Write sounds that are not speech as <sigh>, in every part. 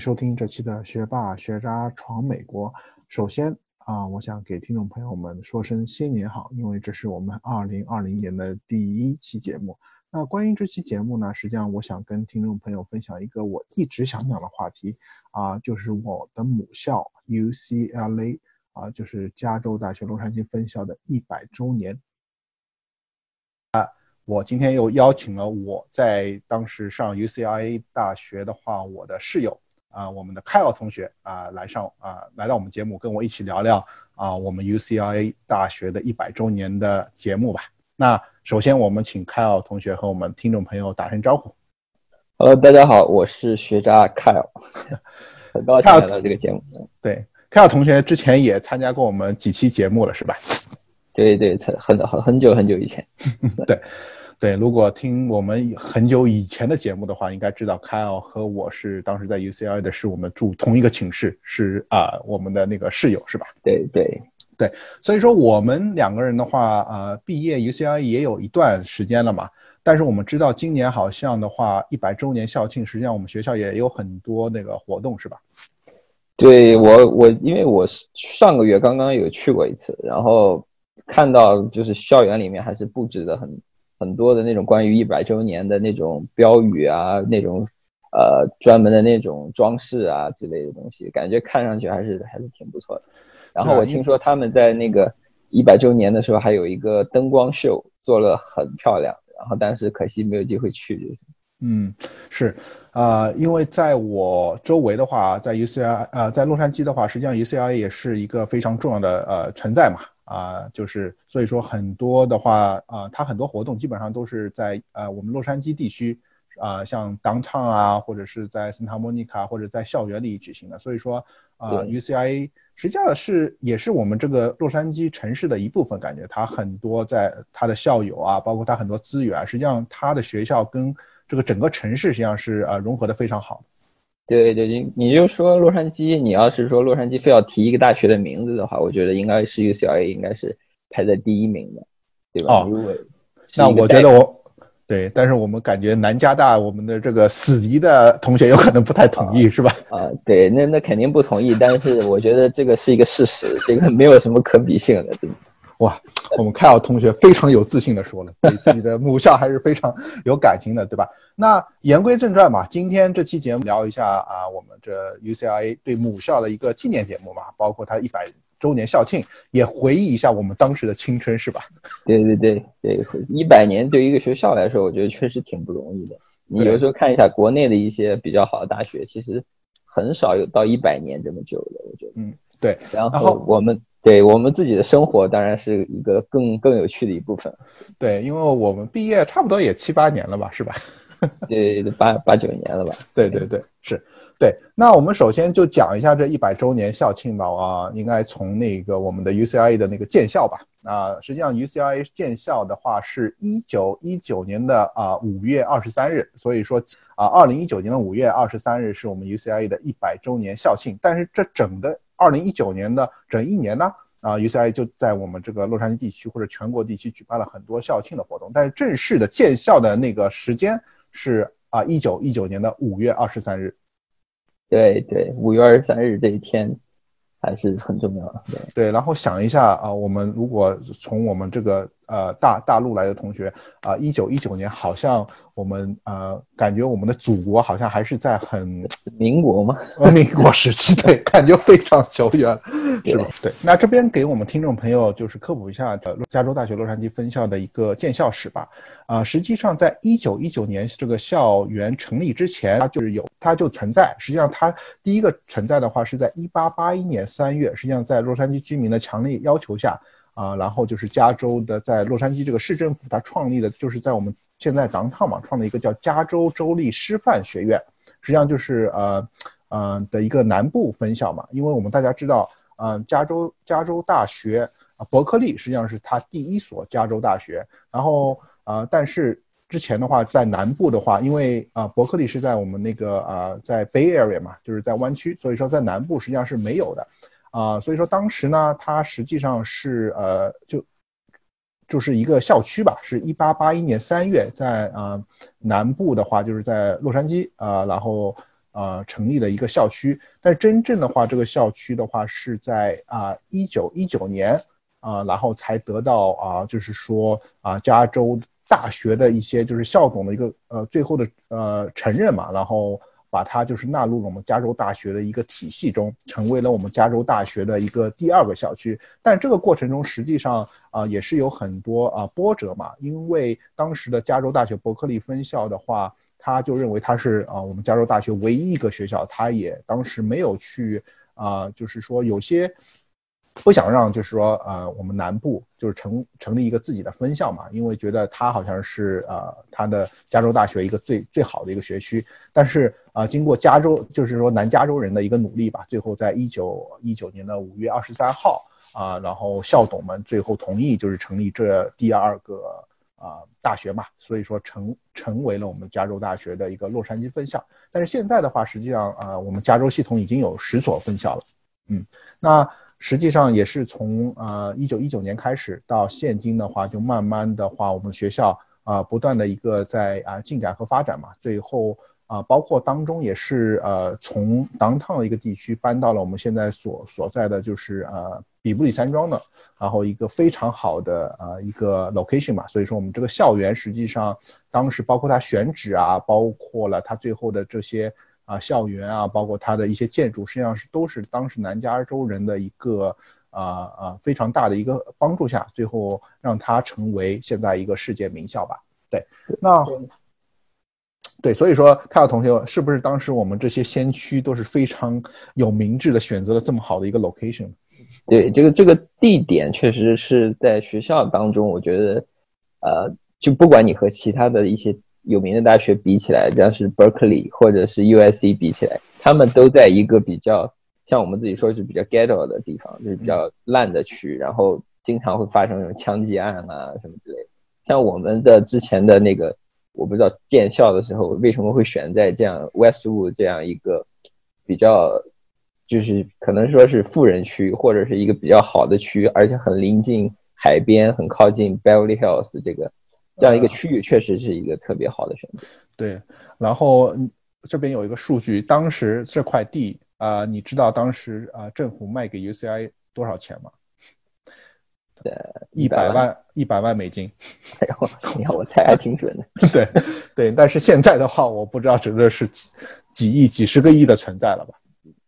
收听这期的《学霸学渣闯美国》。首先啊，我想给听众朋友们说声新年好，因为这是我们二零二零年的第一期节目。那关于这期节目呢，实际上我想跟听众朋友分享一个我一直想讲的话题啊，就是我的母校 UCLA 啊，就是加州大学洛杉矶分校的一百周年。啊，我今天又邀请了我在当时上 UCLA 大学的话，我的室友啊，我们的凯奥同学啊，来上啊，来到我们节目，跟我一起聊聊啊，我们 UCLA 大学的一百周年的节目吧。那首先，我们请凯奥同学和我们听众朋友打声招呼。Hello，大家好，我是学渣 Kyle，<laughs> 很高兴来到这个节目。对，凯奥同学之前也参加过我们几期节目了，是吧？对对，很很很久很久以前。<laughs> 对对，如果听我们很久以前的节目的话，应该知道 Kyle 和我是当时在 UCLA 的，是我们住同一个寝室，是啊、我们的那个室友，是吧？对对对所以说我们两个人的话，呃，毕业 UCLA 也有一段时间了嘛。但是我们知道今年好像的话，一百周年校庆，实际上我们学校也有很多那个活动，是吧？对，我我因为我上个月刚刚有去过一次，然后看到就是校园里面还是布置的很很多的那种关于一百周年的那种标语啊，那种呃专门的那种装饰啊之类的东西，感觉看上去还是还是挺不错的。然后我听说他们在那个一百周年的时候还有一个灯光秀，做了很漂亮，然后但是可惜没有机会去，就是嗯，是，呃，因为在我周围的话，在 UCLA，呃，在洛杉矶的话，实际上 UCLA 也是一个非常重要的呃存在嘛，啊、就是所以说很多的话，啊、它很多活动基本上都是在呃我们洛杉矶地区，啊、像 downtown 啊，或者是在圣塔莫尼卡或者在校园里举行的，所以说啊、对 UCLA 实际上是也是我们这个洛杉矶城市的一部分，感觉它很多在它的校友啊，包括它很多资源啊，实际上它的学校跟这个整个城市实际上是呃融合的非常好的。对对，你你就说洛杉矶，你要是说洛杉矶非要提一个大学的名字的话，我觉得应该是 UCLA 应该是排在第一名的，对吧？哦如果那我觉得我对，但是我们感觉南加大我们的这个死敌的同学有可能不太同意，是吧？啊、对，那那肯定不同意，但是我觉得这个是一个事实，这个没有什么可比性的，对吧？哇，我们凯尔同学非常有自信的说了，对自己的母校还是非常有感情的，对吧？那言归正传嘛，今天这期节目聊一下啊，我们这 UCLA 对母校的一个纪念节目嘛，包括它一百周年校庆，也回忆一下我们当时的青春，是吧？对 <laughs> 对对，这个一百年对于一个学校来说，我觉得确实挺不容易的。你有时候看一下国内的一些比较好的大学，其实很少有到一百年这么久的，我觉得。嗯，对。然后我们对我们自己的生活当然是一个更更有趣的一部分。对，因为我们毕业差不多也七八年了吧，是吧？<laughs> 对，八八九年了吧？对对对，是对。那我们首先就讲一下这一百周年校庆吧，啊，应该从那个我们的 UCLA 的那个建校吧。啊，实际上 UCLA 建校的话是一九一九年的啊五月二十三日，所以说啊二零一九年的五月二十三日是我们 UCLA 的一百周年校庆。但是这整个二零一九年的整一年呢，啊 UCLA 就在我们这个洛杉矶地区或者全国地区举办了很多校庆的活动，但是正式的建校的那个时间是啊一九一九年的五月二十三日。对对，五月二十三日这一天还是很重要的。对对，然后想一下啊，我们如果从我们这个呃大大陆来的同学啊，一九一九年好像我们呃感觉我们的祖国好像还是在很民国嘛，<laughs> 呃民国时期，对，感觉非常久远，是吧？对，那这边给我们听众朋友就是科普一下呃加州大学洛杉矶分校的一个建校史吧。啊、实际上在一九一九年这个校园成立之前，它就是有它就存在。实际上它第一个存在的话是在一八八一年三月，实际上在洛杉矶居民的强烈要求下。啊，然后就是加州的在洛杉矶这个市政府，它创立的就是在我们现在当趟嘛，创立一个叫加州州立师范学院，实际上就是呃呃的一个南部分校嘛，因为我们大家知道，嗯、加州加州大学啊、伯克利实际上是它第一所加州大学，然后呃，但是之前的话，在南部的话，因为啊，伯克利是在我们那个啊，在 Bay Area 嘛，就是在湾区，所以说在南部实际上是没有的，啊，所以说当时呢，它实际上是呃，就就是一个校区吧，是一八八一年三月在啊南部的话，就是在洛杉矶啊，然后呃成立了一个校区，但真正的话，这个校区的话是在啊一九一九年啊，然后才得到啊，就是说啊加州。大学的一些就是校董的一个呃最后的呃承认嘛，然后把它就是纳入了我们加州大学的一个体系中，成为了我们加州大学的一个第二个校区。但这个过程中实际上啊也是有很多啊波折嘛，因为当时的加州大学伯克利分校的话，他就认为他是啊我们加州大学唯一一个学校，他也当时没有去啊就是说有些。不想让，就是说，呃，我们南部就是成成立一个自己的分校嘛，因为觉得它好像是呃，它的加州大学一个最最好的一个学区。但是啊，经过加州，就是说南加州人的一个努力吧，最后在一九一九年的五月二十三号啊，然后校董们最后同意，就是成立这第二个啊大学嘛，所以说成成为了我们加州大学的一个洛杉矶分校。但是现在的话，实际上啊，我们加州系统已经有十所分校了，嗯，那。实际上也是从呃一九一九年开始到现今的话，就慢慢的话，我们学校啊不断的一个在啊进展和发展嘛。最后啊，包括当中也是呃从 downtown 的一个地区搬到了我们现在所所在的就是呃比布里山庄的，然后一个非常好的呃一个 location 嘛。所以说我们这个校园实际上当时包括它选址啊，包括了它最后的这些。啊，校园啊，包括它的一些建筑，实际上是都是当时南加州人的一个啊啊非常大的一个帮助下，最后让它成为现在一个世界名校吧。对，那对，所以说，凯尔同学，是不是当时我们这些先驱都是非常有明智的选择了这么好的一个 location？对，这个这个地点确实是在学校当中，我觉得，呃，就不管你和其他的一些。有名的大学比起来，像是 Berkeley 或者是 USC 比起来，他们都在一个比较像我们自己说是比较 ghetto 的地方，就是比较烂的区，然后经常会发生那种枪击案啊什么之类的。像我们的之前的那个，我不知道建校的时候为什么会选在这样 Westwood 这样一个比较，就是可能说是富人区或者是一个比较好的区，而且很临近海边，很靠近 Beverly Hills 这个。这样一个区域确实是一个特别好的选择。对，然后这边有一个数据，当时这块地啊，你知道当时啊政府卖给 UCI 多少钱吗？对，一百万，一百万美金。<laughs> 哎呦，你看我猜还挺准的。对，<laughs> 对，但是现在的话，我不知道指的是几几亿、几十个亿的存在了吧？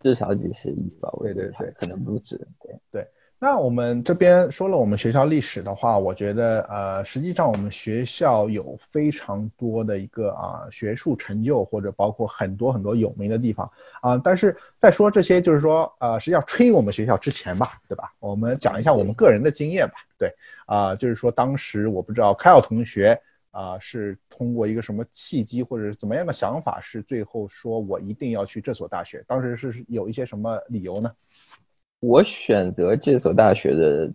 至少几十亿吧？对对对，可能不止。对对。那我们这边说了我们学校历史的话，我觉得呃，实际上我们学校有非常多的一个啊学术成就，或者包括很多很多有名的地方啊。但是在说这些，就是说呃，实际上吹我们学校之前吧，对吧？我们讲一下我们个人的经验吧。对啊，就是说当时我不知道凯尔同学啊是通过一个什么契机，或者是怎么样的想法，是最后说我一定要去这所大学。当时是有一些什么理由呢？我选择这所大学的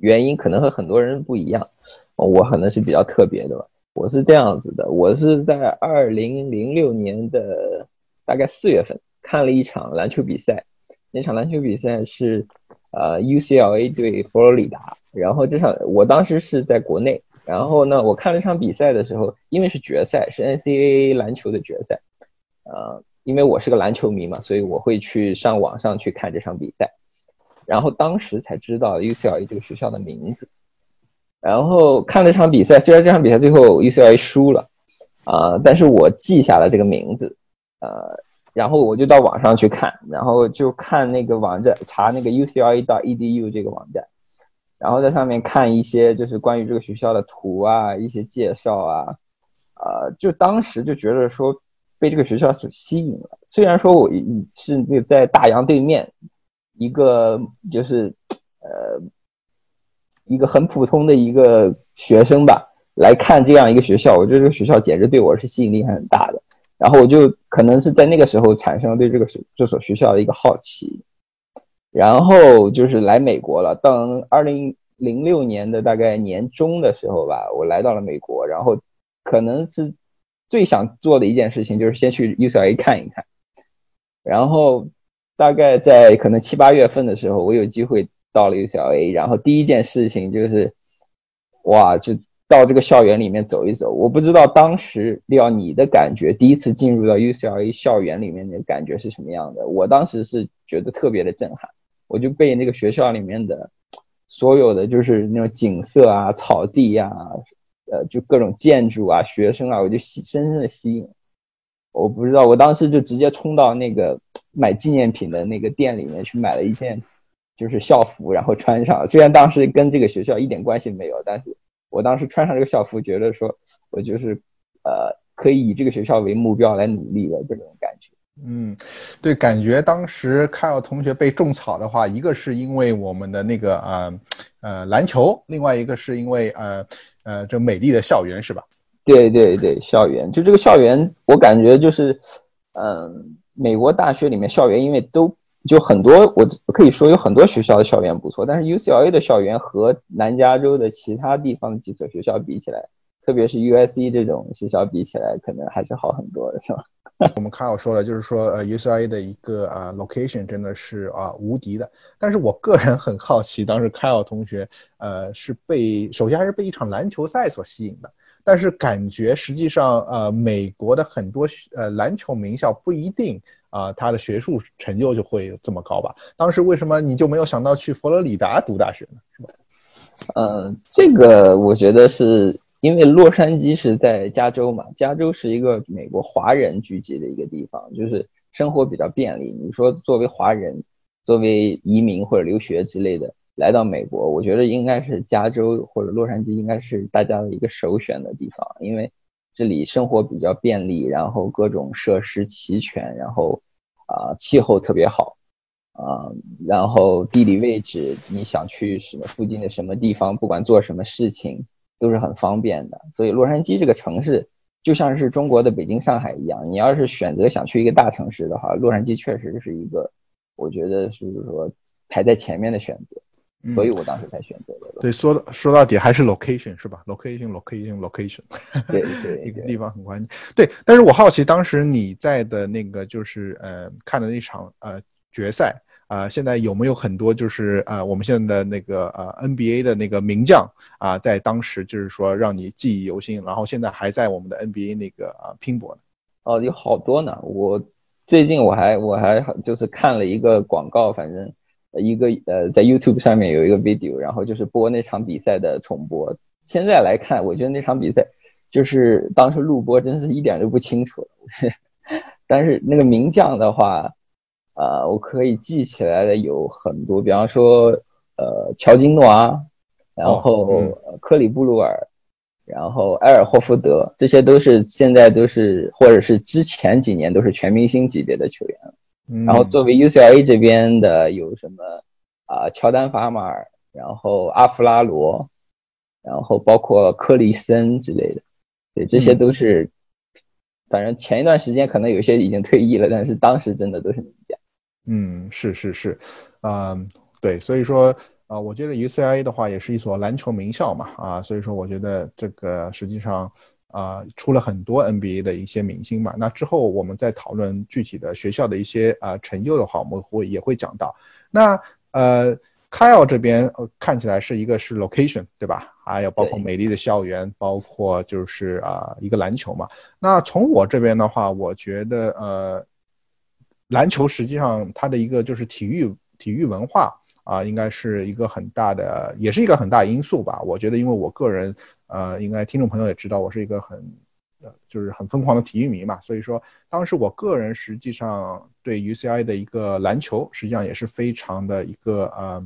原因可能和很多人不一样，我可能是比较特别的吧。我是这样子的，我是在二零零六年的大概四月份看了一场篮球比赛，那场篮球比赛是呃 UCLA 对佛罗里达，然后这场我当时是在国内，然后呢我看了场比赛的时候，因为是决赛，是 NCAA 篮球的决赛，呃。因为我是个篮球迷嘛，所以我会去上网上去看这场比赛，然后当时才知道 UCLA 这个学校的名字，然后看了场比赛，虽然这场比赛最后 UCLA 输了，啊，但是我记下了这个名字，呃，然后我就到网上去看，然后就看那个网站，查那个 UCLA 到 edu 这个网站，然后在上面看一些就是关于这个学校的图啊，一些介绍啊，呃，就当时就觉得说。被这个学校所吸引了。虽然说我是那在大洋对面，一个就是呃一个很普通的一个学生吧，来看这样一个学校，我觉得这个学校简直对我是吸引力很大的。然后我就可能是在那个时候产生了对这个这所学校的一个好奇，然后就是来美国了。到二零零六年的大概年中的时候吧，我来到了美国，然后可能是最想做的一件事情，就是先去 UCLA 看一看。然后大概在可能七八月份的时候，我有机会到了 UCLA，然后第一件事情就是，哇，就到这个校园里面走一走。我不知道当时要你的感觉，第一次进入到 UCLA 校园里面的感觉是什么样的？我当时是觉得特别的震撼，我就被那个学校里面的所有的就是那种景色啊、草地呀。呃，就各种建筑啊、学生啊，我就吸深深的吸引。我不知道，我当时就直接冲到那个买纪念品的那个店里面去买了一件，就是校服，然后穿上。虽然当时跟这个学校一点关系没有，但是我当时穿上这个校服，觉得说我就是呃，可以以这个学校为目标来努力的这种感觉。嗯，对，感觉当时凯尔同学被种草的话，一个是因为我们的那个呃呃篮球，另外一个是因为呃呃这美丽的校园，是吧？对对对，校园就这个校园，我感觉就是，嗯，美国大学里面校园，因为都就很多，我可以说有很多学校的校园不错，但是 UCLA 的校园和南加州的其他地方的几所学校比起来，特别是 USC 这种学校比起来，可能还是好很多的，是吧？<laughs> 我们凯尔说了，就是说，呃，UCLA 的一个啊 location 真的是啊无敌的。但是我个人很好奇，当时凯尔同学，呃，是被首先还是被一场篮球赛所吸引的。但是感觉实际上，呃，美国的很多呃篮球名校不一定啊，他的学术成就就会这么高吧？当时为什么你就没有想到去佛罗里达读大学呢？是吧？嗯，这个我觉得是。因为洛杉矶是在加州嘛，加州是一个美国华人聚集的一个地方，就是生活比较便利。你说作为华人，作为移民或者留学之类的来到美国，我觉得应该是加州或者洛杉矶应该是大家的一个首选的地方，因为这里生活比较便利，然后各种设施齐全，然后啊气候特别好，啊然后地理位置你想去什么附近的什么地方，不管做什么事情。都是很方便的，所以洛杉矶这个城市就像是中国的北京、上海一样。你要是选择想去一个大城市的话，洛杉矶确实是一个，我觉得是说排在前面的选择。所以我当时才选择的。对，说说到底还是 location 是吧？location，location，location，<laughs> 对对，一个地方很关键。对，但是我好奇当时你在的那个就是呃看的那场呃决赛。啊，现在有没有很多就是啊，我们现在的那个呃 NBA 的那个名将啊，在当时就是说让你记忆犹新，然后现在还在我们的 NBA 那个啊拼搏呢？哦，有好多呢。我最近我还我还就是看了一个广告，反正一个呃在 YouTube 上面有一个 video，然后就是播那场比赛的重播。现在来看，我觉得那场比赛就是当时录播真是一点都不清楚。<laughs> 但是那个名将的话。呃，我可以记起来的有很多，比方说，呃，乔金诺啊，然后克里布鲁尔，然后埃尔霍福德，这些都是现在都是，或者是之前几年都是全明星级别的球员。然后作为 UCLA 这边的有什么啊，乔丹法马尔，然后阿弗拉罗，然后包括克里森之类的，对，这些都是，反正前一段时间可能有些已经退役了，但是当时真的都是名将。嗯，是是是，啊，对，所以说啊，我觉得 UCLA 的话也是一所篮球名校嘛，啊，所以说我觉得这个实际上啊，出了很多 NBA 的一些明星嘛。那之后我们再讨论具体的学校的一些啊成就的话，我们会也会讲到。那呃，Kyle 这边看起来是一个是 location 对吧？还有包括美丽的校园，包括就是啊一个篮球嘛。那从我这边的话，我觉得呃。篮球实际上它的一个就是体育体育文化啊，应该是一个很大的，也是一个很大因素吧。我觉得，因为我个人，呃，应该听众朋友也知道，我是一个很，呃，就是很疯狂的体育迷嘛。所以说，当时我个人实际上对 UCI 的一个篮球，实际上也是非常的一个呃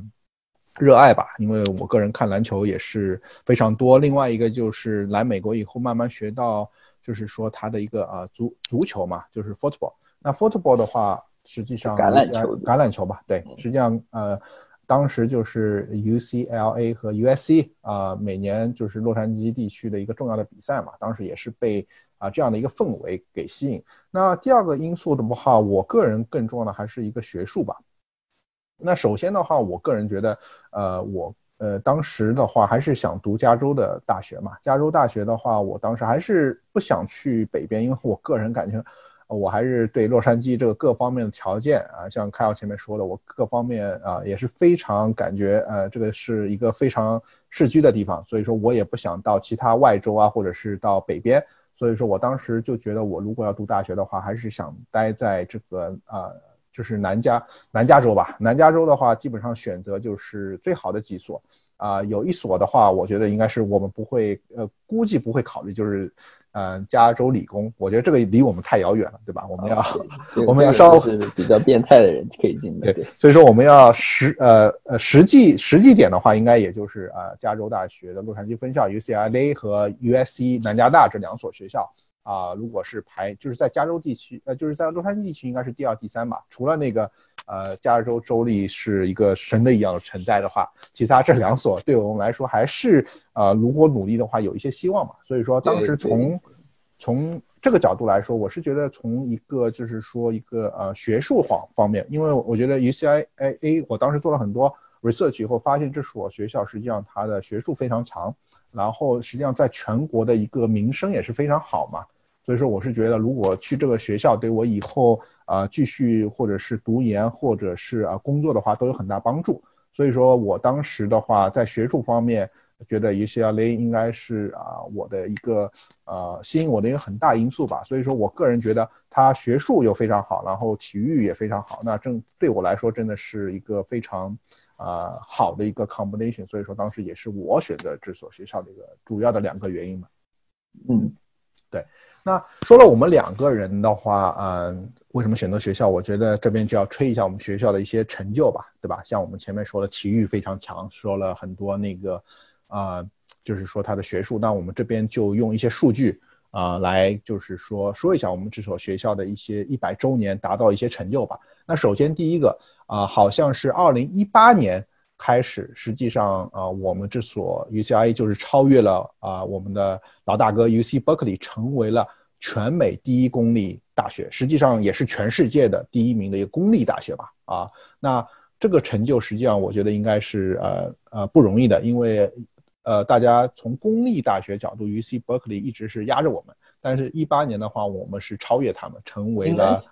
热爱吧。因为我个人看篮球也是非常多。另外一个就是来美国以后，慢慢学到，就是说它的一个呃足足球嘛，就是 football。那 football 的话，实际上橄榄球，橄榄球吧，对，实际上呃，当时就是 UCLA 和 USC 啊，每年就是洛杉矶地区的一个重要的比赛嘛，当时也是被啊这样的一个氛围给吸引。那第二个因素的话，我个人更重要的还是一个学术吧。那首先的话，我个人觉得，呃，我呃，当时的话还是想读加州的大学嘛。加州大学的话，我当时还是不想去北边，因为我个人感觉，我还是对洛杉矶这个各方面的条件啊，像开奥前面说的，我各方面啊也是非常感觉，呃，这个是一个非常市居的地方，所以说我也不想到其他外州啊，或者是到北边。所以说我当时就觉得，我如果要读大学的话，还是想待在这个啊。就是南加南加州吧，南加州的话，基本上选择就是最好的几所，啊，有一所的话，我觉得应该是我们不会，呃，估计不会考虑，就是，嗯，加州理工，我觉得这个离我们太遥远了，对吧？我们要，我们要稍微比较变态的人可以进的，对，所以说我们要实，呃呃，实际实际点的话，应该也就是啊，加州大学的洛杉矶分校 UCLA 和 USC 南加大这两所学校。啊，如果是排，就是在加州地区，呃，就是在洛杉矶地区，应该是第二、第三吧。除了那个，呃，加州州立是一个神的一样的存在的话，其他这两所对我们来说还是，呃，如果努力的话，有一些希望嘛。所以说，当时从从这个角度来说，我是觉得从一个就是说一个呃学术方方面，因为我觉得 UCLA，我当时做了很多 research 以后，发现这所学校实际上它的学术非常强，然后实际上在全国的一个名声也是非常好嘛。所以说，我是觉得，如果去这个学校，对我以后啊继续或者是读研或者是啊工作的话，都有很大帮助。所以说我当时的话，在学术方面，觉得 UCLA 应该是啊我的一个呃吸引我的一个很大因素吧。所以说我个人觉得，它学术又非常好，然后体育也非常好，那正对我来说真的是一个非常啊好的一个 combination。所以说当时也是我选择这所学校的一个主要的两个原因嘛。嗯，对。那说了我们两个人的话，嗯，为什么选择学校？我觉得这边就要吹一下我们学校的一些成就吧，对吧？像我们前面说的体育非常强，说了很多那个，啊，就是说它的学术。那我们这边就用一些数据啊来，就是说说一下我们这所学校的一些一百周年达到一些成就吧。那首先第一个啊，好像是二零一八年开始，实际上啊，我们这所 UCI 就是超越了啊我们的老大哥 UC Berkeley，成为了。全美第一公立大学，实际上也是全世界的第一名的一个公立大学吧？啊，那这个成就实际上我觉得应该是呃呃不容易的，因为呃大家从公立大学角度，U C Berkeley 一直是压着我们，但是一八年的话，我们是超越他们，成为了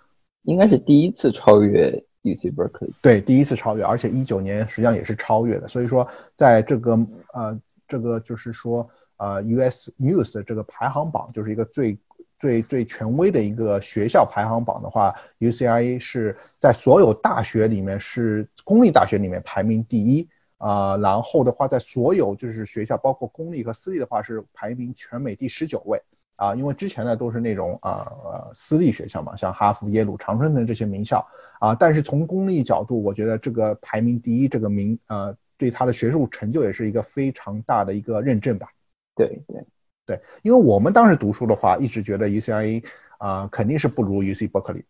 应该是第一次超越 U C Berkeley，对，第一次超越，而且一九年实际上也是超越的，所以说在这个呃这个就是说呃 U S News 的这个排行榜就是一个最。最最权威的一个学校排行榜的话，UCLA 是在所有大学里面是公立大学里面排名第一啊。然后的话，在所有就是学校，包括公立和私立的话，是排名全美第十九位啊。因为之前呢都是那种啊呃私立学校嘛，像哈佛、耶鲁、常春藤这些名校啊。但是从公立角度，我觉得这个排名第一这个名呃，对他的学术成就也是一个非常大的一个认证吧。对对。对，因为我们当时读书的话，一直觉得 UCLA 啊肯定是不如 UC Berkeley。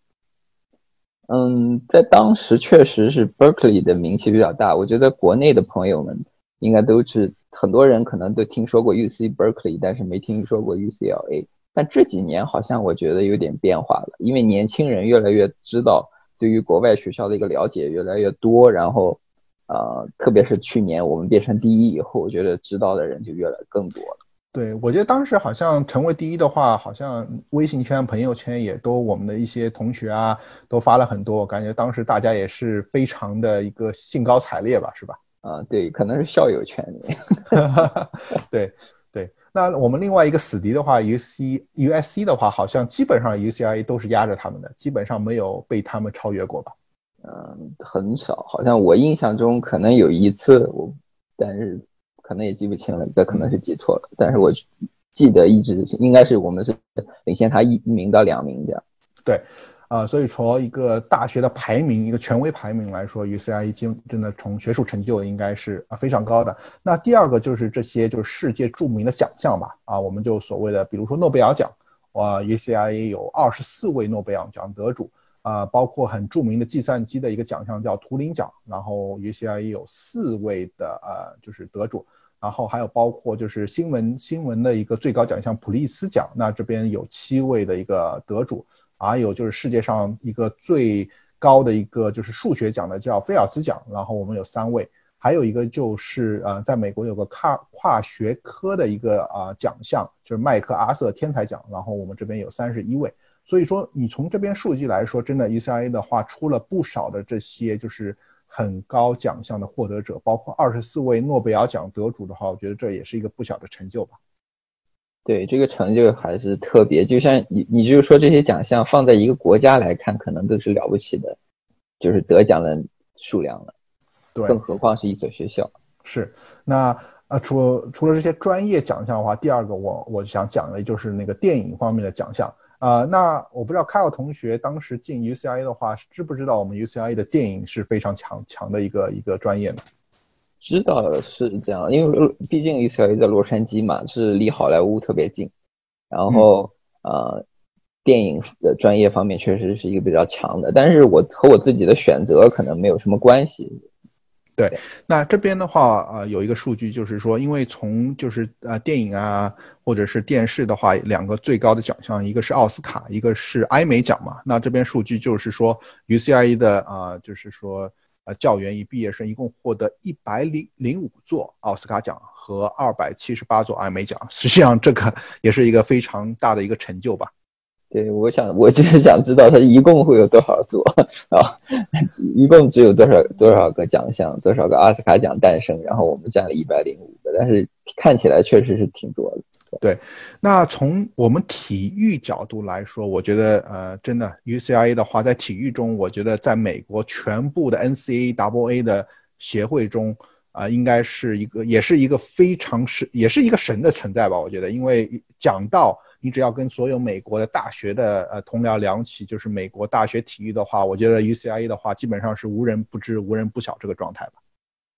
嗯，在当时确实是 Berkeley 的名气比较大。我觉得国内的朋友们应该都是很多人可能都听说过 UC Berkeley，但是没听说过 UCLA。但这几年好像我觉得有点变化了，因为年轻人越来越知道对于国外学校的一个了解越来越多，然后呃，特别是去年我们变成第一以后，我觉得知道的人就越来更多了。对，我觉得当时好像成为第一的话，好像微信圈、朋友圈也都我们的一些同学啊，都发了很多。感觉当时大家也是非常的一个兴高采烈吧，是吧？啊，对，可能是校友圈里。<laughs> <laughs> 对对，那我们另外一个死敌的话，U C U S C 的话，好像基本上 U C I 都是压着他们的，基本上没有被他们超越过吧？嗯，很少，好像我印象中可能有一次，我但是。可能也记不清了，这可能是记错了，但是我记得一直应该是我们是领先他一一名到两名这样。对，啊，所以从一个大学的排名，一个权威排名来说，UCI 经真的从学术成就应该是啊非常高的。那第二个就是这些就是世界著名的奖项吧，啊，我们就所谓的比如说诺贝尔奖，啊，UCI 有二十四位诺贝尔奖得主。啊，包括很著名的计算机的一个奖项叫图灵奖，然后 UCI 有四位的呃就是得主，然后还有包括就是新闻新闻的一个最高奖项普利斯奖，那这边有七位的一个得主，还有就是世界上一个最高的一个就是数学奖的叫菲尔兹奖，然后我们有三位，还有一个就是呃，在美国有个跨跨学科的一个啊奖项，就是麦克阿瑟天才奖，然后我们这边有三十一位。所以说，你从这边数据来说，真的 UCLA 的话出了不少的这些就是很高奖项的获得者，包括二十四位诺贝尔奖得主的话，我觉得这也是一个不小的成就吧。对这个成就还是特别，就像你，你就是说这些奖项放在一个国家来看，可能都是了不起的，就是得奖的数量了。对，更何况是一所学校。是，那呃，除除了这些专业奖项的话，第二个我我想讲的就是那个电影方面的奖项。啊，那我不知道凯尔同学当时进 UCLA 的话，知不知道我们 UCLA 的电影是非常强强的一个一个专业呢？知道是这样，因为毕竟 UCLA 在洛杉矶嘛，是离好莱坞特别近，然后呃，电影的专业方面确实是一个比较强的，但是我和我自己的选择可能没有什么关系。对，那这边的话，呃，有一个数据就是说，因为从就是呃电影啊或者是电视的话，两个最高的奖项，一个是奥斯卡，一个是艾美奖嘛。那这边数据就是说，UCLA 的啊，就是说。呃，教员与毕业生一共获得一百零零五座奥斯卡奖和二百七十八座艾美奖，<laughs> 实际上这个也是一个非常大的一个成就吧。对，我想我就是想知道他一共会有多少座啊？一共只有多少多少个奖项，多少个奥斯卡奖诞生？然后我们占了一百零五个，但是看起来确实是挺多的。对，那从我们体育角度来说，我觉得呃，真的 UCLA 的话，在体育中，我觉得在美国全部的 NCAA 的协会中啊，应该是一个，也是一个非常神，也是一个神的存在吧。我觉得，因为讲到你只要跟所有美国的大学的呃同僚聊起，就是美国大学体育的话，我觉得 UCLA 的话，基本上是无人不知、无人不晓这个状态吧。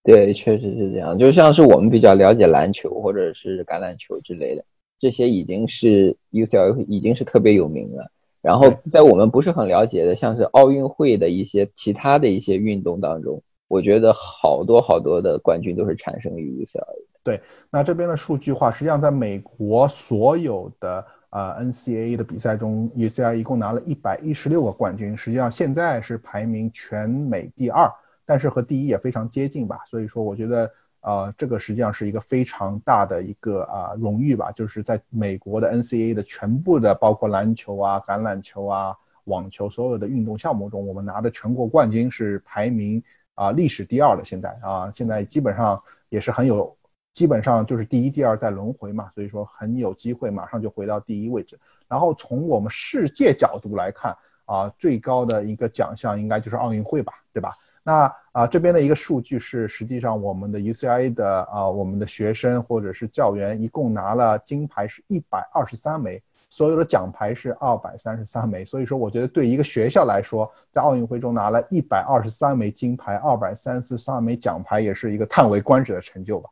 对，确实是这样。就像是我们比较了解篮球或者是橄榄球之类的，这些已经是 UCLA 已经是特别有名了。然后在我们不是很了解的，像是奥运会的一些其他的一些运动当中，我觉得好多好多的冠军都是产生于 UCLA。对，那这边的数据话，实际上在美国所有的呃 NCAA 的比赛中，UCLA 一共拿了一百一十六个冠军，实际上现在是排名全美第二。但是和第一也非常接近吧，所以说我觉得，呃，这个实际上是一个非常大的一个啊荣誉吧，就是在美国的 NCAA 的全部的包括篮球啊、橄榄球啊、网球所有的运动项目中，我们拿的全国冠军是排名啊历史第二的。现在啊，现在基本上也是很有，基本上就是第一、第二在轮回嘛，所以说很有机会马上就回到第一位置。然后从我们世界角度来看啊，最高的一个奖项应该就是奥运会吧，对吧？那啊，这边的一个数据是，实际上我们的 UCI 的啊，我们的学生或者是教员一共拿了金牌是一百二十三枚，所有的奖牌是二百三十三枚。所以说，我觉得对一个学校来说，在奥运会中拿了一百二十三枚金牌，二百三十三枚奖牌，也是一个叹为观止的成就吧。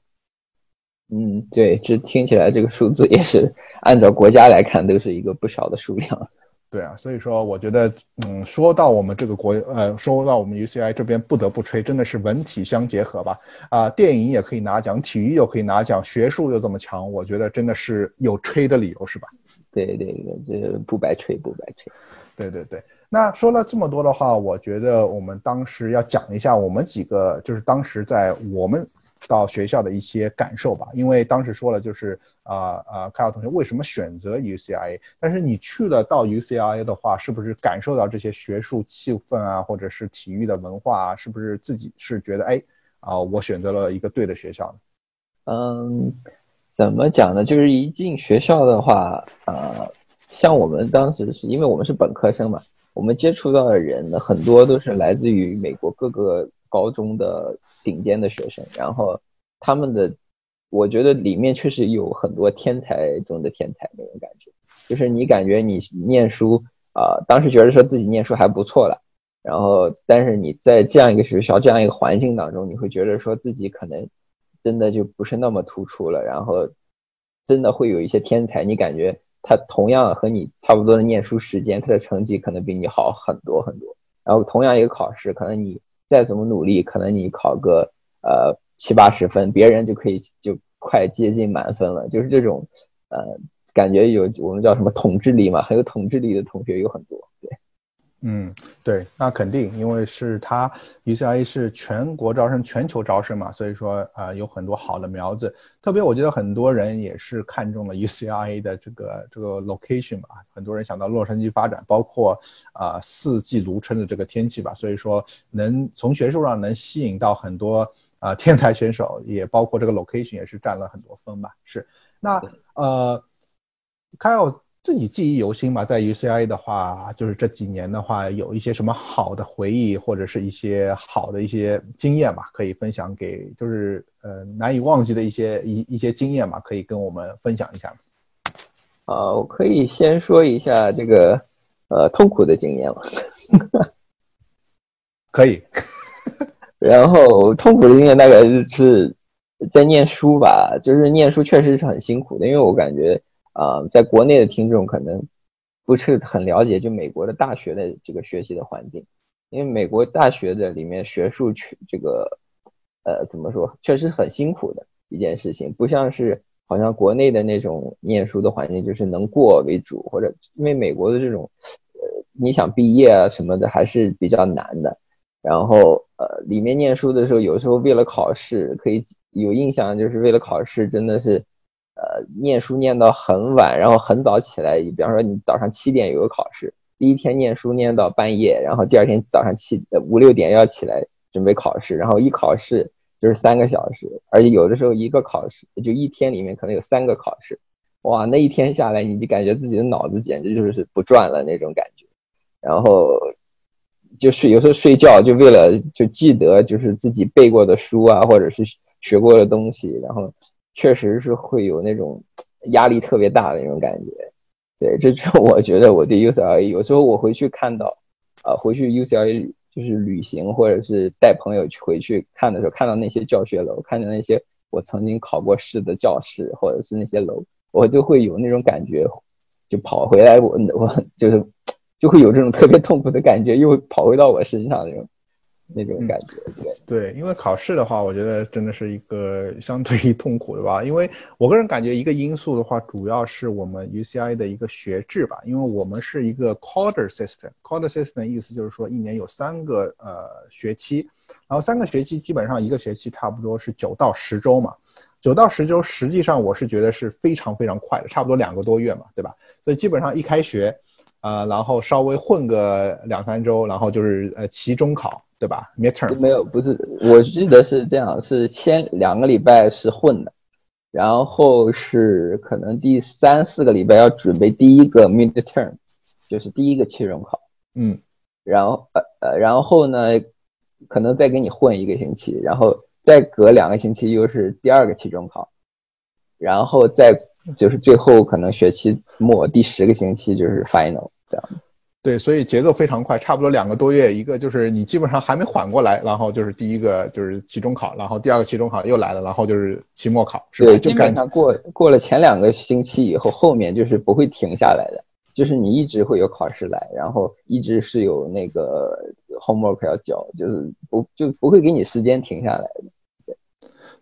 嗯，对，这听起来这个数字也是按照国家来看，都是一个不少的数量。对啊，所以说我觉得，嗯，说到我们这个国，呃，说到我们 UCI 这边，不得不吹，真的是文体相结合吧？啊，电影也可以拿奖，体育又可以拿奖，学术又这么强，我觉得真的是有吹的理由，是吧？对对对，这不白吹，不白吹。对对对，那说了这么多的话，我觉得我们当时要讲一下我们几个，就是当时在我们。到学校的一些感受吧，因为当时说了，就是啊啊，凯尔同学为什么选择 UCLA？但是你去了到 UCLA 的话，是不是感受到这些学术气氛啊，或者是体育的文化啊？是不是自己是觉得哎啊，我选择了一个对的学校呢？嗯，怎么讲呢？就是一进学校的话，呃，像我们当时是因为我们是本科生嘛，我们接触到的人呢，很多都是来自于美国各个。高中的顶尖的学生，然后他们的，我觉得里面确实有很多天才中的天才那种感觉，就是你感觉你念书啊，当时觉得说自己念书还不错了，然后但是你在这样一个学校、这样一个环境当中，你会觉得说自己可能真的就不是那么突出了，然后真的会有一些天才，你感觉他同样和你差不多的念书时间，他的成绩可能比你好很多很多，然后同样一个考试，可能你。再怎么努力，可能你考个呃七八十分，别人就可以就快接近满分了。就是这种，呃，感觉有我们叫什么统治力嘛，很有统治力的同学有很多。对，嗯，对，那肯定，因为是它 UCLA 是全国招生、全球招生嘛，所以说啊，有很多好的苗子。特别我觉得很多人也是看中了 UCLA 的这个这个 location 吧，很多人想到洛杉矶发展，包括啊四季如春的这个天气吧，所以说能从学术上能吸引到很多啊天才选手，也包括这个 location 也是占了很多分吧。是，那呃，Kyle。自己记忆犹新吧，在 UCI 的话，就是这几年的话，有一些什么好的回忆，或者是一些好的一些经验吧，可以分享给，就是呃难以忘记的一些一一些经验吧，可以跟我们分享一下。啊，我可以先说一下这个呃痛苦的经验嘛。<laughs> 可以。<laughs> 然后痛苦的经验大概是在念书吧，就是念书确实是很辛苦的，因为我感觉。啊，在国内的听众可能不是很了解，就美国的大学的这个学习的环境，因为美国大学的里面学术去这个，呃，怎么说，确实很辛苦的一件事情，不像是好像国内的那种念书的环境，就是能过为主，或者因为美国的这种，呃，你想毕业啊什么的还是比较难的，然后呃，里面念书的时候，有时候为了考试，可以有印象，就是为了考试，真的是。呃，念书念到很晚，然后很早起来。比方说，你早上七点有个考试，第一天念书念到半夜，然后第二天早上七五六点要起来准备考试，然后一考试就是三个小时，而且有的时候一个考试就一天里面可能有三个考试，哇，那一天下来你就感觉自己的脑子简直就是不转了那种感觉，然后就睡，有时候睡觉就为了就记得就是自己背过的书啊，或者是学过的东西，然后。确实是会有那种压力特别大的那种感觉，对，这是 <laughs> 我觉得我对 UCLA 有时候我回去看到，啊，回去 UCLA 就是旅行或者是带朋友去回去看的时候，看到那些教学楼，看到那些我曾经考过试的教室或者是那些楼，我就会有那种感觉，就跑回来，我我就是 <tsk> 就会有这种特别痛苦的感觉，又跑回到我身上那种。那种感觉，对，因为考试的话，我觉得真的是一个 <laughs> 相对于痛苦的吧。因为我个人感觉，一个因素的话，主要是我们 UCI 的一个学制吧。因为我们是一个 quarter system，quarter system 的意思就是说，一年有三个呃学期，然后三个学期基本上一个学期差不多是九到十周嘛。九到十周，实际上我是觉得是非常非常快的，差不多两个多月嘛，对吧？所以基本上一开学，啊，然后稍微混个两三周，然后就是呃期中考。对吧？midterm 没有，不是，我记得是这样，是先两个礼拜是混的，然后是可能第三四个礼拜要准备第一个 midterm，就是第一个期中考，嗯，然后呃呃，然后呢，可能再给你混一个星期，然后再隔两个星期又是第二个期中考，然后再就是最后可能学期末第十个星期就是 final 这样。对，所以节奏非常快，差不多两个多月，一个就是你基本上还没缓过来，然后就是第一个就是期中考，然后第二个期中考又来了，然后就是期末考，是吧？基本上过过了前两个星期以后，后面就是不会停下来的，就是你一直会有考试来，然后一直是有那个 homework 要交，就是不就不会给你时间停下来的。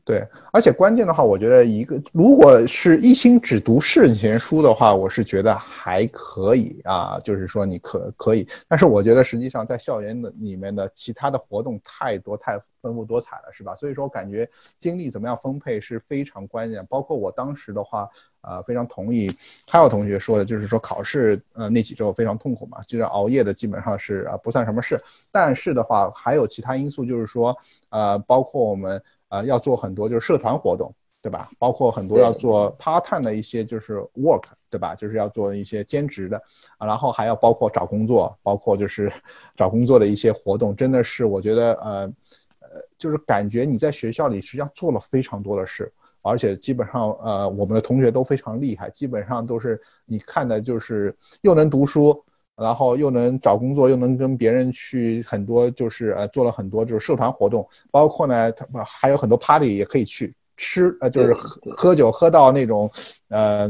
对，而且关键的话，我觉得一个如果是一心只读圣贤书的话，我是觉得还可以啊，就是说你可可以。但是我觉得实际上在校园的里面的其他的活动太多太丰富多彩了，是吧？所以说感觉精力怎么样分配是非常关键。包括我当时的话，呃，非常同意还有同学说的，就是说考试呃那几周非常痛苦嘛，就是熬夜的基本上是啊不算什么事。但是的话还有其他因素，就是说呃包括我们。啊，要做很多就是社团活动，对吧？包括很多要做 part time 的一些就是 work，对吧？就是要做一些兼职的，啊，然后还要包括找工作，包括就是 <laughs> 找工作的一些活动，真的是我觉得呃呃，就是感觉你在学校里实际上做了非常多的事，而且基本上呃我们的同学都非常厉害，基本上都是你看的就是又能读书。然后又能找工作，又能跟别人去很多，就是呃做了很多就是社团活动，包括呢，他还有很多 party 也可以去吃，呃就是喝喝酒喝到那种，呃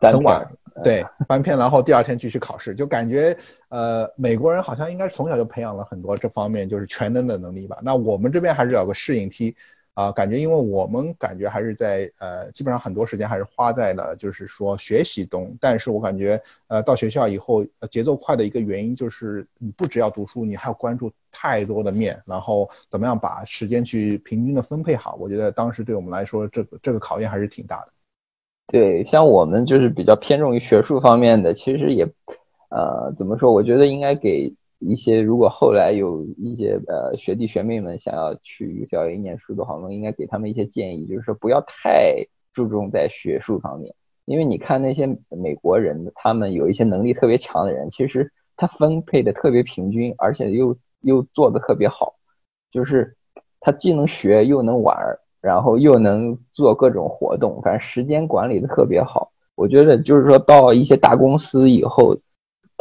很晚，对翻篇，然后第二天继续考试，就感觉呃美国人好像应该从小就培养了很多这方面就是全能的能力吧。那我们这边还是有个适应期，啊，感觉因为我们感觉还是在呃，基本上很多时间还是花在了就是说学习中。但是我感觉呃，到学校以后节奏快的一个原因就是你不只要读书，你还要关注太多的面，然后怎么样把时间去平均的分配好。我觉得当时对我们来说，这个这个考验还是挺大的。对，像我们就是比较偏重于学术方面的，其实也呃，怎么说？我觉得应该给。一些如果后来有一些呃学弟学妹们想要去 UCLA 念书的话，我们应该给他们一些建议，就是说不要太注重在学术方面，因为你看那些美国人，他们有一些能力特别强的人，其实他分配的特别平均，而且又又做的特别好，就是他既能学又能玩，然后又能做各种活动，反正时间管理的特别好。我觉得就是说到一些大公司以后。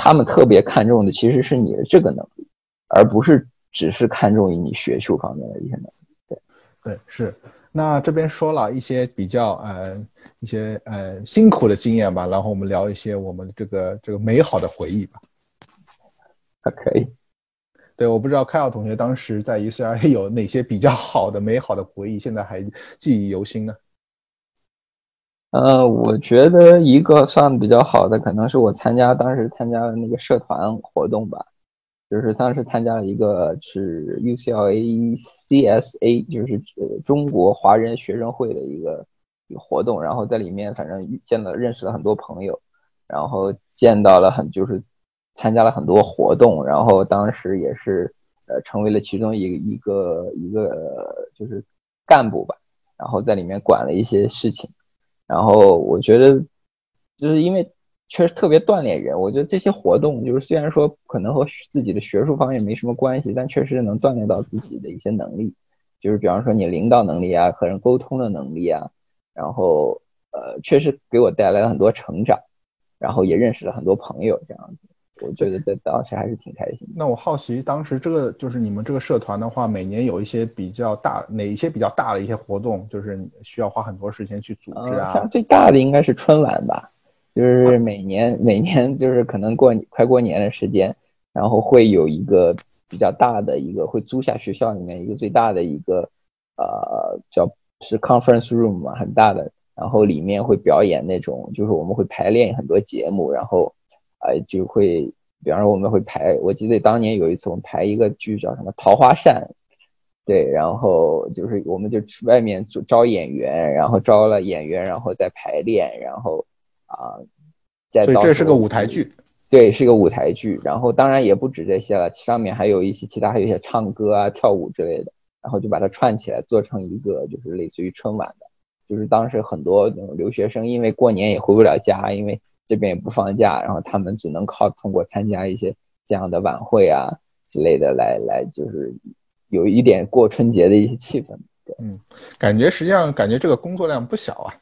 他们特别看重的其实是你的这个能力，而不是只是看重于你学术方面的一些能力。对，对，是。那这边说了一些比较呃一些呃辛苦的经验吧，然后我们聊一些我们这个这个美好的回忆吧。还可以。对，我不知道凯奥同学当时在 UCLA 有哪些比较好的美好的回忆，现在还记忆犹新呢？呃，我觉得一个算比较好的，可能是我参加当时参加的那个社团活动吧，就是当时参加了一个是 UCLA CSA，就是中国华人学生会的一个活动，然后在里面反正见了认识了很多朋友，然后见到了很就是参加了很多活动，然后当时也是呃成为了其中一个一个一个就是干部吧，然后在里面管了一些事情。然后我觉得，就是因为确实特别锻炼人。我觉得这些活动就是虽然说可能和自己的学术方面没什么关系，但确实能锻炼到自己的一些能力。就是比方说你领导能力啊，和人沟通的能力啊，然后呃，确实给我带来了很多成长，然后也认识了很多朋友这样子。我觉得在当时还是挺开心。那我好奇，当时这个就是你们这个社团的话，每年有一些比较大，哪一些比较大的一些活动，就是需要花很多时间去组织啊？像最大的应该是春晚吧，就是每年每年就是可能过快过年的时间，然后会有一个比较大的一个会租下学校里面一个最大的一个呃叫是 conference room 嘛，很大的，然后里面会表演那种就是我们会排练很多节目，然后。哎，就会，比方说我们会排，我记得当年有一次我们排一个剧叫什么《桃花扇》，对，然后就是我们就去外面招招演员，然后招了演员，然后再排练，然后啊，再所以这是个舞台剧，对，是个舞台剧。然后当然也不止这些了，上面还有一些其他，还有一些唱歌啊、跳舞之类的，然后就把它串起来做成一个就是类似于春晚的，就是当时很多那种留学生因为过年也回不了家，因为。这边也不放假，然后他们只能靠通过参加一些这样的晚会啊之类的来来，就是有一点过春节的一些气氛。嗯，感觉实际上感觉这个工作量不小啊。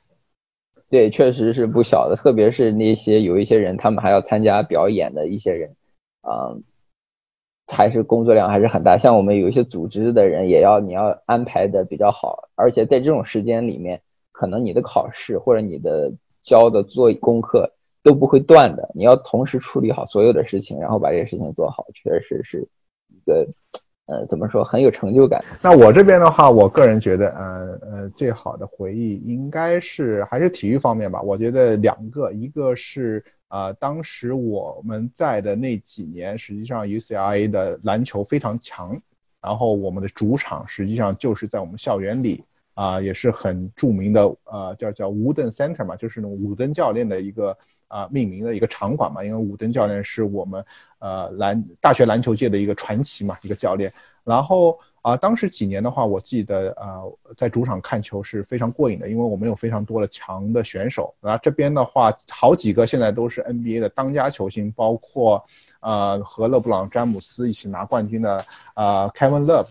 对，确实是不小的，特别是那些有一些人，他们还要参加表演的一些人，嗯，还是工作量还是很大。像我们有一些组织的人，也要你要安排的比较好，而且在这种时间里面，可能你的考试或者你的交的做功课。都不会断的，你要同时处理好所有的事情，然后把这些事情做好，确实是一个，呃，怎么说很有成就感。那我这边的话，我个人觉得，呃呃，最好的回忆应该是还是体育方面吧。我觉得两个，一个是呃，当时我们在的那几年，实际上 UCLA 的篮球非常强，然后我们的主场实际上就是在我们校园里啊，也是很著名的，呃，叫叫 Wooden Center 嘛，就是那种武登教练的一个。啊，命名的一个场馆嘛，因为武登教练是我们呃篮大学篮球界的一个传奇嘛，一个教练。然后啊，当时几年的话，我记得啊，在主场看球是非常过瘾的，因为我们有非常多的强的选手。然后这边的话，好几个现在都是 NBA 的当家球星，包括呃和勒布朗詹姆斯一起拿冠军的啊 Kevin Love，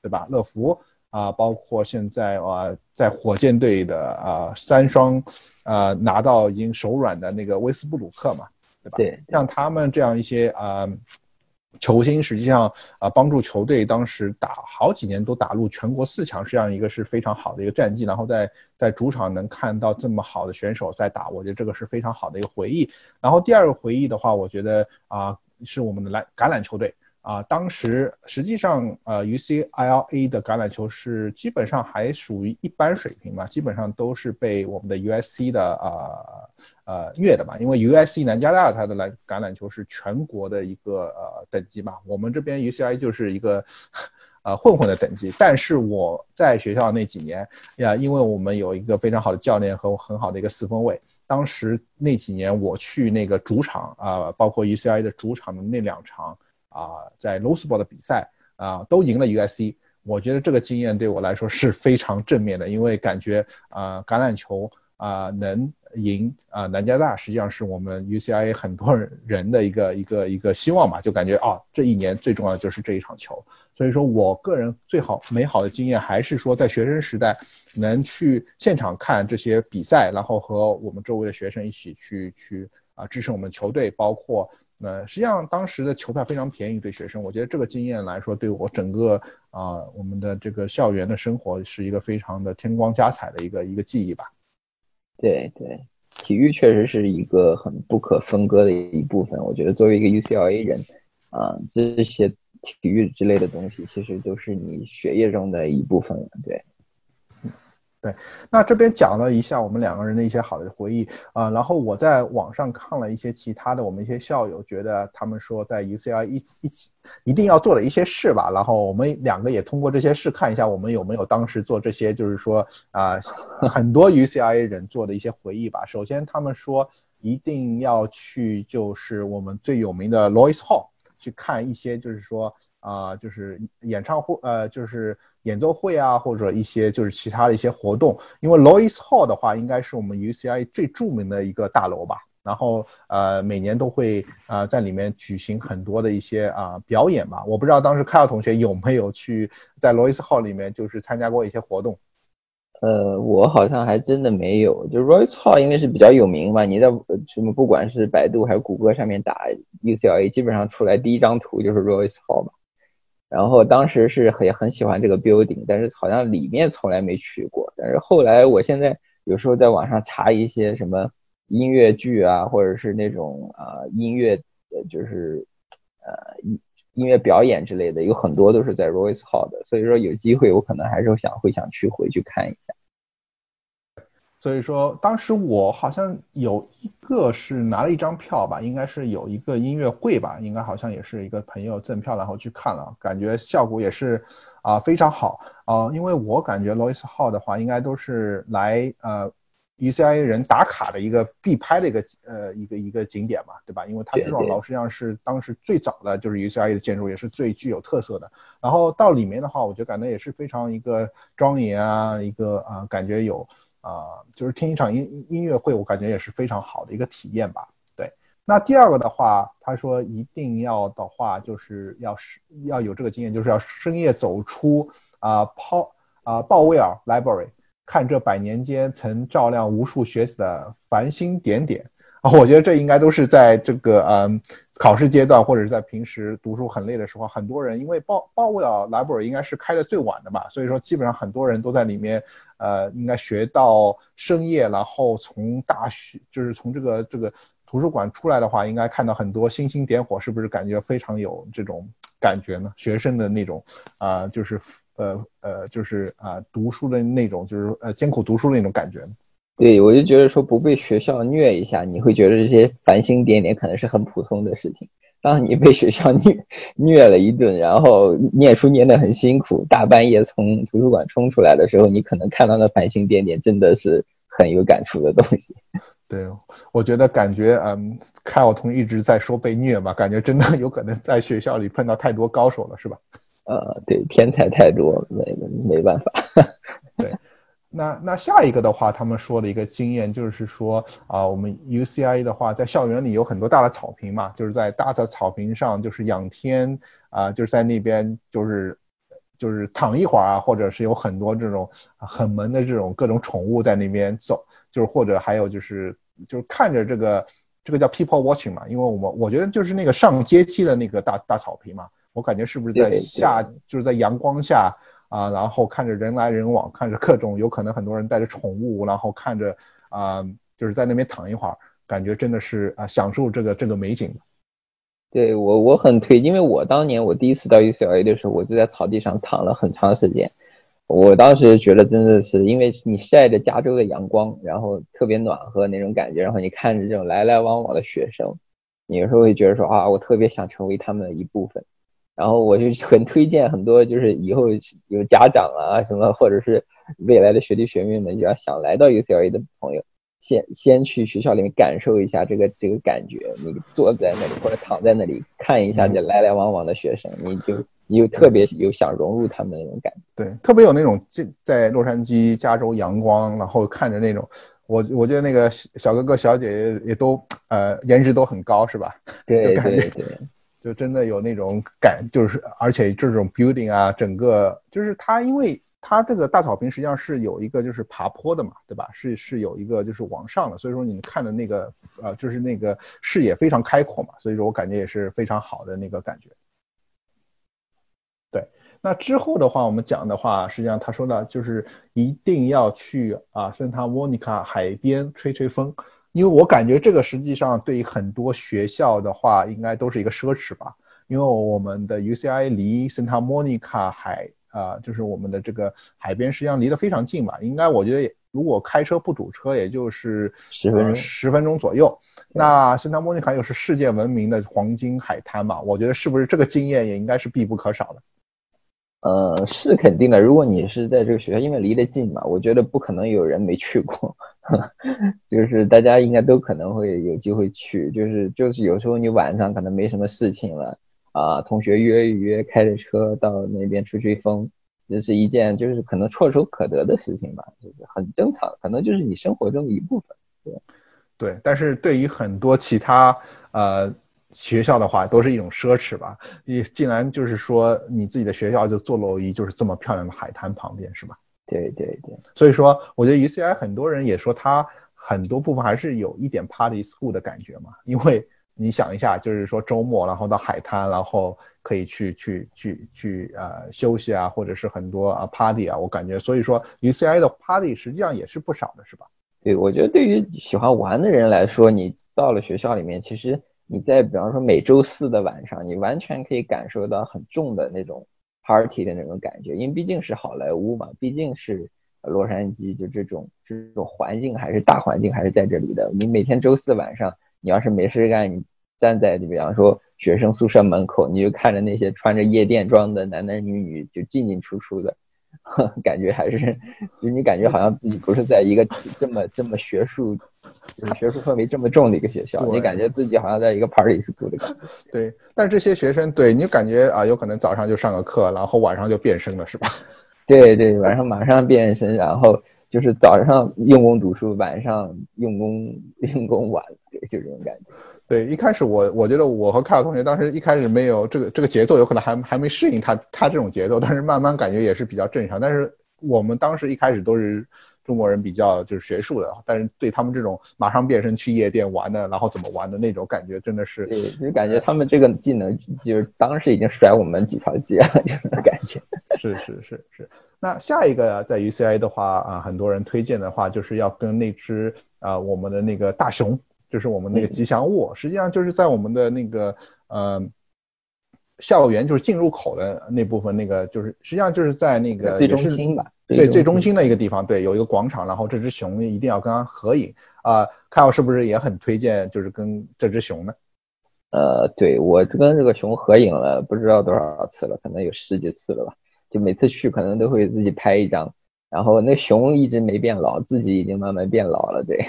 对吧？乐福。啊，包括现在啊，在火箭队的啊三双，啊拿到已经手软的那个威斯布鲁克嘛，对吧？对，像他们这样一些啊球星，实际上啊帮助球队当时打好几年都打入全国四强，这样一个是非常好的一个战绩。然后在在主场能看到这么好的选手在打，我觉得这个是非常好的一个回忆。然后第二个回忆的话，我觉得啊是我们的篮橄榄球队。啊，当时实际上呃，UCLA 的橄榄球是基本上还属于一般水平嘛，基本上都是被我们的 USC 的啊呃虐的嘛，因为 USC 南加大它的篮橄榄球是全国的一个呃等级嘛，我们这边 UCLA 就是一个 <laughs> 呃混混的等级，但是我在学校那几年呀，因为我们有一个非常好的教练和很好的一个四分卫。当时那几年我去那个主场啊，包括 UCI 的主场的那两场啊，在 Rose Bowl 的比赛啊，都赢了 USC。我觉得这个经验对我来说是非常正面的，因为感觉啊，橄榄球啊能。赢啊，南加大实际上是我们 UCI 很多人的一个一个一个希望吧，就感觉啊，这一年最重要的就是这一场球。所以说我个人最好美好的经验还是说，在学生时代能去现场看这些比赛，然后和我们周围的学生一起去去啊支持我们球队。包括呃，实际上当时的球票非常便宜，对学生，我觉得这个经验来说，对我整个啊我们的这个校园的生活是一个非常的天光加彩的一个一个记忆吧。对对，体育确实是一个很不可分割的一部分。我觉得作为一个 UCLA 人，啊，这些体育之类的东西，其实都是你学业中的一部分了。对。对，那这边讲了一下我们两个人的一些好的回忆啊，然后我在网上看了一些其他的我们一些校友，觉得他们说在 UCI 一一起一定要做的一些事吧，然后我们两个也通过这些事看一下我们有没有当时做这些，就是说啊，很多 UCI 人做的一些回忆吧。首先他们说一定要去就是我们最有名的 Lois Hall 去看一些，就是说啊，就是演唱会，呃，就是。演奏会啊，或者一些就是其他的一些活动，因为 Lois Hall 的话，应该是我们 UCI 最著名的一个大楼吧。然后呃，每年都会啊在里面举行很多的一些啊表演吧。我不知道当时凯尔同学有没有去在 Lois Hall 里面就是参加过一些活动。呃，我好像还真的没有。就 Royce Hall 因为是比较有名嘛，你在什么不管是百度还是谷歌上面打 UCLA，基本上出来第一张图就是 Royce Hall 嘛。然后当时是也很喜欢这个 building，但是好像里面从来没去过。但是后来我现在有时候在网上查一些什么音乐剧啊，或者是那种啊音乐，就是呃音音乐表演之类的，有很多都是在 Royce Hall 的。所以说有机会我可能还是想会想去回去看一下。所以说，当时我好像有一个是拿了一张票吧，应该是有一个音乐会吧，应该好像也是一个朋友赠票然后去看了，感觉效果也是啊非常好啊。因为我感觉 Lois Hall 的话，应该都是来呃 UCI 人打卡的一个必拍的一个呃一个一个景点嘛，对吧？因为它这幢楼实际上是当时最早的就是 UCI 的建筑，也是最具有特色的。然后到里面的话，我觉得感觉也是非常一个庄严啊，一个啊感觉有。啊，就是听一场音音乐会，我感觉也是非常好的一个体验吧。对，那第二个的话，他说一定要的话，就是要是要有这个经验，就是要深夜走出啊，抛啊鲍威尔 Library，看这百年间曾照亮无数学子的繁星点点。啊，<laughs> 我觉得这应该都是在这个嗯考试阶段，或者是在平时读书很累的时候，很多人因为报报不了 library 应该是开的最晚的嘛，所以说基本上很多人都在里面，呃，应该学到深夜，然后从大学就是从这个这个图书馆出来的话，应该看到很多星星点火，是不是感觉非常有这种感觉呢？学生的那种啊，就是呃呃，就是啊读书的那种，就是呃艰苦读书的那种感觉。对，我就觉得说不被学校虐一下，你会觉得这些繁星点点可能是很普通的事情。当你被学校虐虐了一顿，然后念书念得很辛苦，大半夜从图书馆冲出来的时候，你可能看到的繁星点点真的是很有感触的东西。<laughs> 对，我觉得感觉嗯，看我同一直在说被虐嘛，感觉真的有可能在学校里碰到太多高手了，是吧？呃，对，天才太多，没没办法。<laughs> 对。那那下一个的话，他们说的一个经验就是说啊，我们 UCI 的话，在校园里有很多大的草坪嘛，就是在大的草坪上，就是仰天啊，就是在那边就是就是躺一会儿啊，或者是有很多这种很萌的这种各种宠物在那边走，就是或者还有就是就是看着这个这个叫 people watching 嘛，因为我们我觉得就是那个上阶梯的那个大大草坪嘛，我感觉是不是在下就是在阳光下。啊，然后看着人来人往，看着各种有可能很多人带着宠物，然后看着啊，就是在那边躺一会儿，感觉真的是啊，享受这个这个美景。对我我很推，因为我当年我第一次到 UCLA 的时候，我就在草地上躺了很长时间。我当时觉得真的是，因为你晒着加州的阳光，然后特别暖和那种感觉，然后你看着这种来来往往的学生，你有时候会觉得说啊，我特别想成为他们的一部分。然后我就很推荐很多，就是以后有家长啊什么，或者是未来的学弟学妹们，就要想来到 UCLA 的朋友。先先去学校里面感受一下这个这个感觉，你坐在那里或者躺在那里看一下这来来往往的学生，你就你就特别有想融入他们的那种感觉。对，特别有那种在在洛杉矶加州阳光，然后看着那种，我我觉得那个小哥哥小姐姐也都呃颜值都很高，是吧？对 <laughs> 对对，就真的有那种感，就是而且这种 building 啊，整个就是它因为。它这个大草坪实际上是有一个就是爬坡的嘛，对吧？是是有一个就是往上的，所以说你看的那个呃就是那个视野非常开阔嘛，所以说我感觉也是非常好的那个感觉。对，那之后的话我们讲的话，实际上他说的就是一定要去啊圣塔莫尼卡海边吹吹风，因为我感觉这个实际上对于很多学校的话应该都是一个奢侈吧，因为我们的 UCI 离 Santa Monica 海。啊，就是我们的这个海边实际上离得非常近嘛，应该我觉得如果开车不堵车，也就是十分钟十分钟左右。那圣塔莫尼卡又是世界闻名的黄金海滩嘛，我觉得是不是这个经验也应该是必不可少的？呃，是肯定的。如果你是在这个学校，因为离得近嘛，我觉得不可能有人没去过，<laughs> 就是大家应该都可能会有机会去。就是就是有时候你晚上可能没什么事情了。啊，同学约一约，开着车到那边吹吹风，这是一件就是可能唾手可得的事情吧，就是很正常，可能就是你生活中的一部分。对，对，但是对于很多其他呃学校的话，都是一种奢侈吧。你竟然就是说你自己的学校就坐落于就是这么漂亮的海滩旁边，是吧？对对对。所以说，我觉得 UCI 很多人也说它很多部分还是有一点 party school 的感觉嘛，因为。你想一下，就是说周末，然后到海滩，然后可以去去去去呃休息啊，或者是很多啊 party 啊，我感觉，所以说 UCI 的 party 实际上也是不少的，是吧？对，我觉得对于喜欢玩的人来说，你到了学校里面，其实你在比方说每周四的晚上，你完全可以感受到很重的那种 party 的那种感觉，因为毕竟是好莱坞嘛，毕竟是洛杉矶，就这种这种环境还是大环境还是在这里的，你每天周四晚上。你要是没事干，你站在，你比方说学生宿舍门口，你就看着那些穿着夜店装的男男女女就进进出出的，<laughs> 感觉还是，就你感觉好像自己不是在一个这么这么学术，就是学术氛围这么重的一个学校，你感觉自己好像在一个 party school 的感觉。<laughs> 对，但这些学生，对你感觉啊，有可能早上就上个课，然后晚上就变身了，是吧？<laughs> 对对，晚上马上变身，然后。就是早上用功读书，晚上用功用功玩，对，就这种感觉。对，一开始我我觉得我和凯尔同学当时一开始没有这个这个节奏，有可能还还没适应他他这种节奏，但是慢慢感觉也是比较正常。但是我们当时一开始都是中国人比较就是学术的，但是对他们这种马上变身去夜店玩的，然后怎么玩的那种感觉，真的是，对，就感觉他们这个技能就是当时已经甩我们几条街了，<laughs> 就是感觉。<laughs> 是是是是。那下一个在 UCI 的话啊，很多人推荐的话，就是要跟那只啊我们的那个大熊，就是我们那个吉祥物，实际上就是在我们的那个呃校园，就是进入口的那部分，那个就是实际上就是在那个最中心吧，对最中心的一个地方，对有一个广场，然后这只熊一定要跟它合影啊。凯奥是不是也很推荐，就是跟这只熊呢？呃，对我跟这个熊合影了不知道多少次了，可能有十几次了吧。就每次去可能都会自己拍一张，然后那熊一直没变老，自己已经慢慢变老了，对，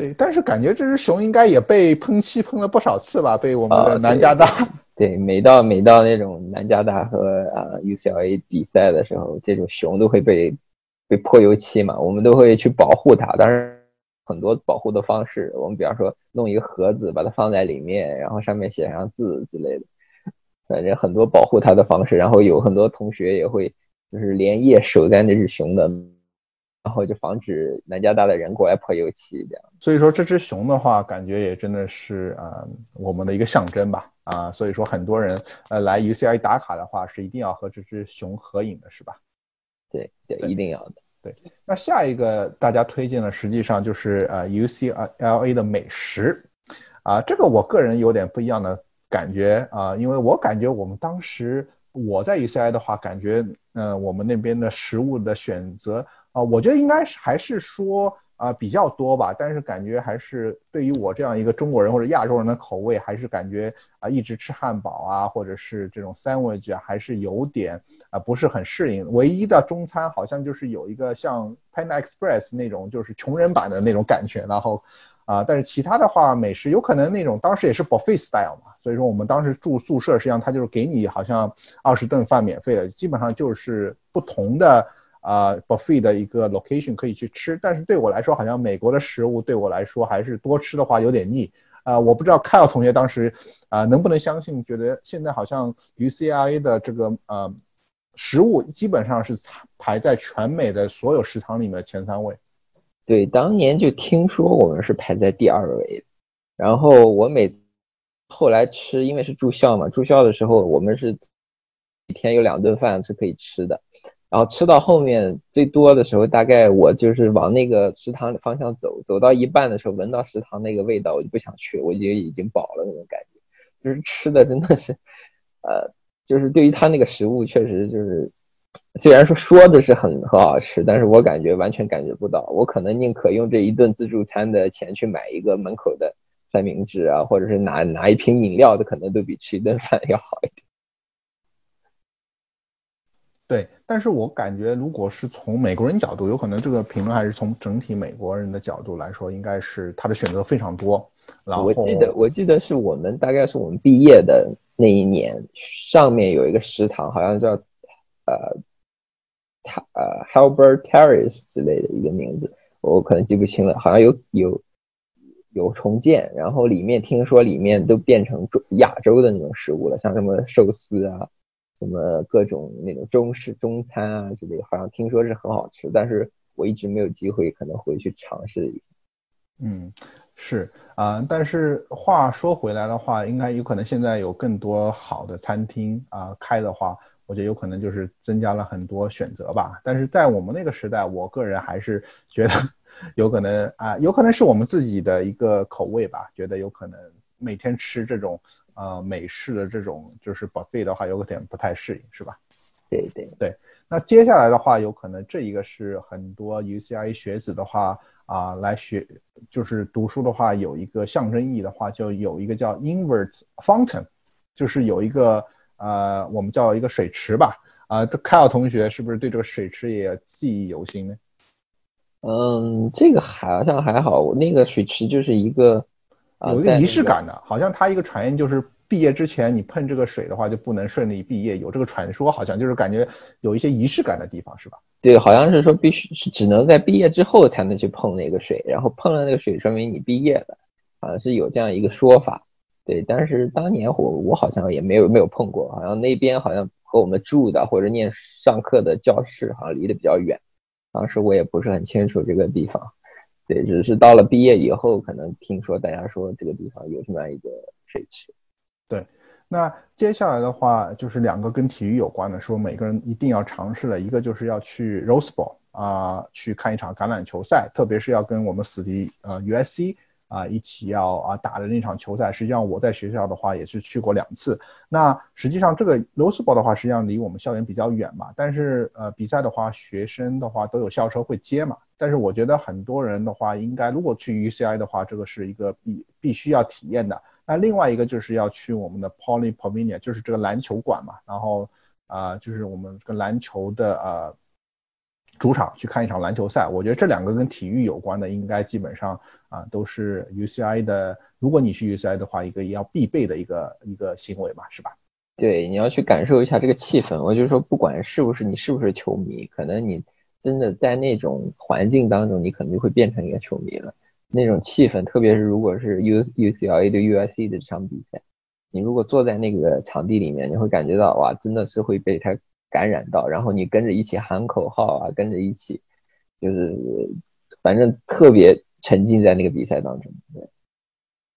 对，但是感觉这只熊应该也被喷漆喷了不少次吧？被我们的南加大，<laughs> 对，每到每到那种南加大和啊 UCLA 比赛的时候，这种熊都会被被泼油漆嘛，我们都会去保护它，当然很多保护的方式，我们比方说弄一个盒子把它放在里面，然后上面写上字之类的。反正很多保护它的方式，然后有很多同学也会就是连夜守在那只熊的，然后就防止南加大的人过来泼油漆这样。所以说这只熊的话，感觉也真的是啊我们的一个象征吧啊，所以说很多人呃来 UCI 打卡的话，是一定要和这只熊合影的，是吧？对对，一定要的。对，那下一个大家推荐的实际上就是呃 UCLA 的美食。啊，这个我个人有点不一样的感觉啊，因为我感觉我们当时我在 UCI 的话，感觉呃我们那边的食物的选择啊，我觉得应该是还是说。啊，比较多吧，但是感觉还是对于我这样一个中国人或者亚洲人的口味，还是感觉啊，一直吃汉堡啊，或者是这种 sandwich 啊，还是有点啊不是很适应。唯一的中餐好像就是有一个像 Panda Express 那种，就是穷人版的那种感觉。然后啊，但是其他的话，美食有可能那种当时也是 buffet style 嘛，所以说我们当时住宿舍，实际上他就是给你好像二十顿饭免费的，基本上就是不同的。啊，buffet 的一个 location 可以去吃，但是对我来说，好像美国的食物对我来说还是多吃的话有点腻。啊，我不知道 Kyle 同学当时啊能不能相信，觉得现在好像 UCLA 的这个呃食物基本上是排在全美的所有食堂里面前三位。对，当年就听说我们是排在第二位，然后我每后来吃，因为是住校嘛，住校的时候我们是一天有两顿饭是可以吃的。然后吃到后面最多的时候，大概我就是往那个食堂方向走，走到一半的时候，闻到食堂那个味道，我就不想去，我觉得已经饱了那种感觉。就是吃的真的是，呃，就是对于他那个食物，确实就是，虽然说说的是很很好吃，但是我感觉完全感觉不到。我可能宁可用这一顿自助餐的钱去买一个门口的三明治啊，或者是拿拿一瓶饮料的，可能都比吃一顿饭 <laughs> 要好一点。对，但是我感觉，如果是从美国人角度，有可能这个评论还是从整体美国人的角度来说，应该是他的选择非常多。然后我记得，我记得是我们大概是我们毕业的那一年，上面有一个食堂，好像叫呃，他呃 Halbert Terrace 之类的一个名字，我可能记不清了，好像有有有重建，然后里面听说里面都变成中亚洲的那种食物了，像什么寿司啊。什么各种那种中式中餐啊之类，好像听说是很好吃，但是我一直没有机会可能回去尝试一下。嗯，是啊，但是话说回来的话，应该有可能现在有更多好的餐厅啊开的话，我觉得有可能就是增加了很多选择吧。但是在我们那个时代，我个人还是觉得 <laughs> 有可能啊，有可能是我们自己的一个口味吧，觉得有可能每天吃这种。呃，美式的这种就是 buffet 的话，有点不太适应，是吧？对对对。那接下来的话，有可能这一个是很多 UCI 学子的话啊，来学就是读书的话，有一个象征意义的话，就有一个叫 invert fountain，就是有一个呃，我们叫一个水池吧。啊，凯尔同学是不是对这个水池也记忆犹新呢？嗯，这个好像还好，那个水池就是一个。有一个仪式感的，好像他一个传言就是毕业之前你碰这个水的话就不能顺利毕业，有这个传说，好像就是感觉有一些仪式感的地方，是吧？对，好像是说必须是只能在毕业之后才能去碰那个水，然后碰了那个水说明你毕业了，好像是有这样一个说法。对，但是当年我我好像也没有没有碰过，好像那边好像和我们住的或者念上课的教室好像离得比较远，当时我也不是很清楚这个地方。对，只是到了毕业以后，可能听说大家说这个地方有这么一个水池。对，那接下来的话就是两个跟体育有关的，说每个人一定要尝试的，一个就是要去 Rose Bowl 啊，去看一场橄榄球赛，特别是要跟我们死敌呃 USC。啊，一起要啊打的那场球赛，实际上我在学校的话也是去过两次。那实际上这个 Rose Bowl 的话，实际上离我们校园比较远嘛。但是呃，比赛的话，学生的话都有校车会接嘛。但是我觉得很多人的话，应该如果去 UCI 的话，这个是一个必必须要体验的。那另外一个就是要去我们的 Poly Pavilion，就是这个篮球馆嘛。然后啊，就是我们这个篮球的呃。主场去看一场篮球赛，我觉得这两个跟体育有关的，应该基本上啊都是 UCI 的。如果你去 UCI 的话，一个要必备的一个一个行为吧，是吧？对，你要去感受一下这个气氛。我就说，不管是不是你是不是球迷，可能你真的在那种环境当中，你可能就会变成一个球迷了。那种气氛，特别是如果是 U UCLA 对 USC 的这场比赛，你如果坐在那个场地里面，你会感觉到哇，真的是会被他。感染到，然后你跟着一起喊口号啊，跟着一起，就是反正特别沉浸在那个比赛当中。对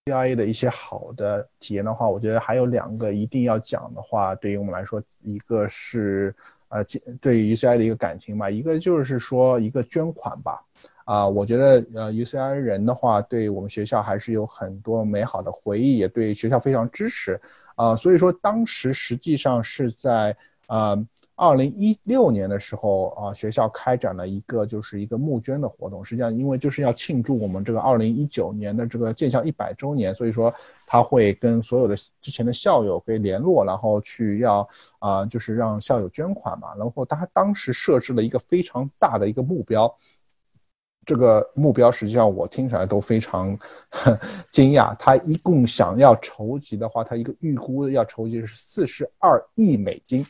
，CIA 的一些好的体验的话，我觉得还有两个一定要讲的话，对于我们来说，一个是呃，对于 UCI 的一个感情吧，一个就是说一个捐款吧。啊，我觉得呃 UCI 人的话，对我们学校还是有很多美好的回忆，也对学校非常支持啊。所以说当时实际上是在呃。二零一六年的时候啊，学校开展了一个就是一个募捐的活动。实际上，因为就是要庆祝我们这个二零一九年的这个建校一百周年，所以说他会跟所有的之前的校友给联络，然后去要啊，就是让校友捐款嘛。然后他当时设置了一个非常大的一个目标，这个目标实际上我听起来都非常惊讶。他一共想要筹集的话，他一个预估要筹集是四十二亿美金。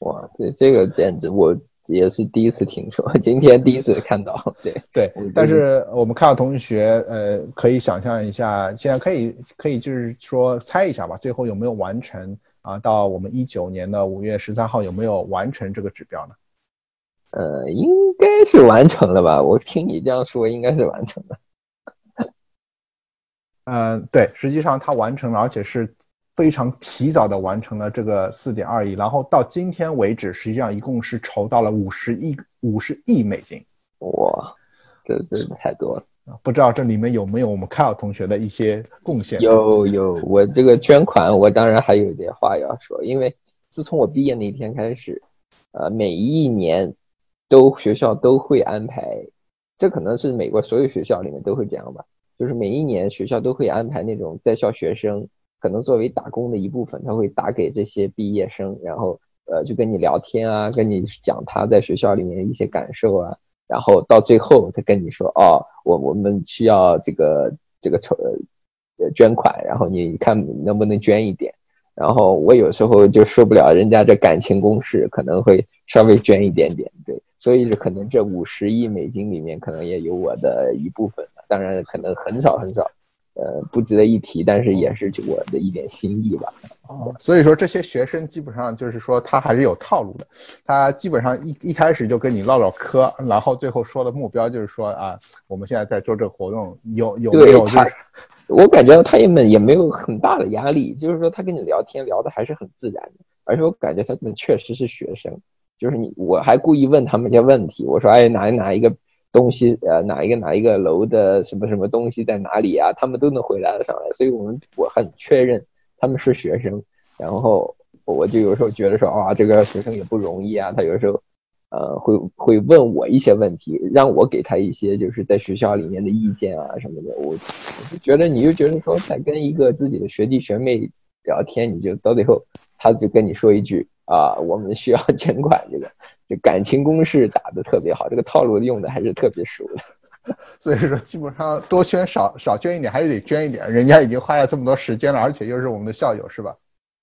哇，这这个简直我也是第一次听说，今天第一次看到。对对，但是我们看到同学，呃，可以想象一下，现在可以可以就是说猜一下吧，最后有没有完成啊？到我们一九年的五月十三号有没有完成这个指标呢？呃，应该是完成了吧？我听你这样说，应该是完成了。嗯，对，实际上它完成了，而且是。非常提早的完成了这个四点二亿，然后到今天为止，实际上一共是筹到了五十亿五十亿美金。哇，这真的太多了！不知道这里面有没有我们凯尔同学的一些贡献？有有，我这个捐款，我当然还有点话要说，因为自从我毕业那天开始，呃，每一年都学校都会安排，这可能是美国所有学校里面都会这样吧，就是每一年学校都会安排那种在校学生。可能作为打工的一部分，他会打给这些毕业生，然后呃就跟你聊天啊，跟你讲他在学校里面一些感受啊，然后到最后他跟你说哦，我我们需要这个这个筹呃捐款，然后你看能不能捐一点，然后我有时候就受不了人家这感情攻势，可能会稍微捐一点点，对，所以可能这五十亿美金里面可能也有我的一部分，当然可能很少很少。呃，不值得一提，但是也是我的一点心意吧。哦，所以说这些学生基本上就是说他还是有套路的，他基本上一一开始就跟你唠唠嗑，然后最后说的目标就是说啊，我们现在在做这个活动，有有没有？就是，我感觉他们也没有很大的压力，就是说他跟你聊天聊的还是很自然的，而且我感觉他们确实是学生，就是你我还故意问他们一些问题，我说哎哪哪一个？东西呃哪一个哪一个楼的什么什么东西在哪里啊？他们都能回答得上来，所以我们我很确认他们是学生。然后我就有时候觉得说啊，这个学生也不容易啊。他有时候呃会会问我一些问题，让我给他一些就是在学校里面的意见啊什么的。我我就觉得你就觉得说在跟一个自己的学弟学妹聊天，你就到最后他就跟你说一句啊，我们需要 <laughs> 捐款这个。这感情攻势打得特别好，这个套路用的还是特别熟的，<laughs> 所以说基本上多捐少少捐一点还是得捐一点，人家已经花了这么多时间了，而且又是我们的校友，是吧？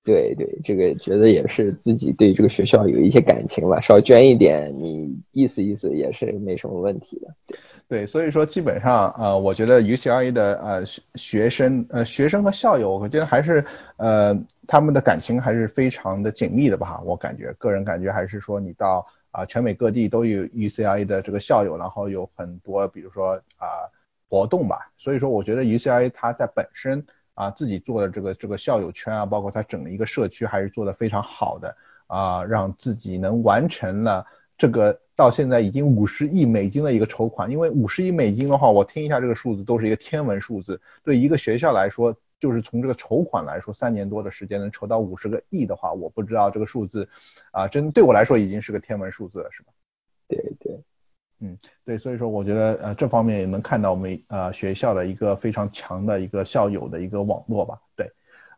对对，这个觉得也是自己对这个学校有一些感情吧，少捐一点，你意思意思也是没什么问题的。对，对所以说基本上，呃，我觉得 UCLA 的呃学学生，呃学生和校友，我觉得还是呃他们的感情还是非常的紧密的吧。我感觉个人感觉还是说，你到啊全美各地都有 UCLA 的这个校友，然后有很多比如说啊活动吧。所以说，我觉得 UCLA 它在本身。啊，自己做的这个这个校友圈啊，包括它整一个社区，还是做的非常好的啊，让自己能完成了这个到现在已经五十亿美金的一个筹款。因为五十亿美金的话，我听一下这个数字都是一个天文数字。对一个学校来说，就是从这个筹款来说，三年多的时间能筹到五十个亿的话，我不知道这个数字啊，真对我来说已经是个天文数字了，是吧？对对。嗯，对，所以说我觉得呃这方面也能看到我们呃学校的一个非常强的一个校友的一个网络吧。对，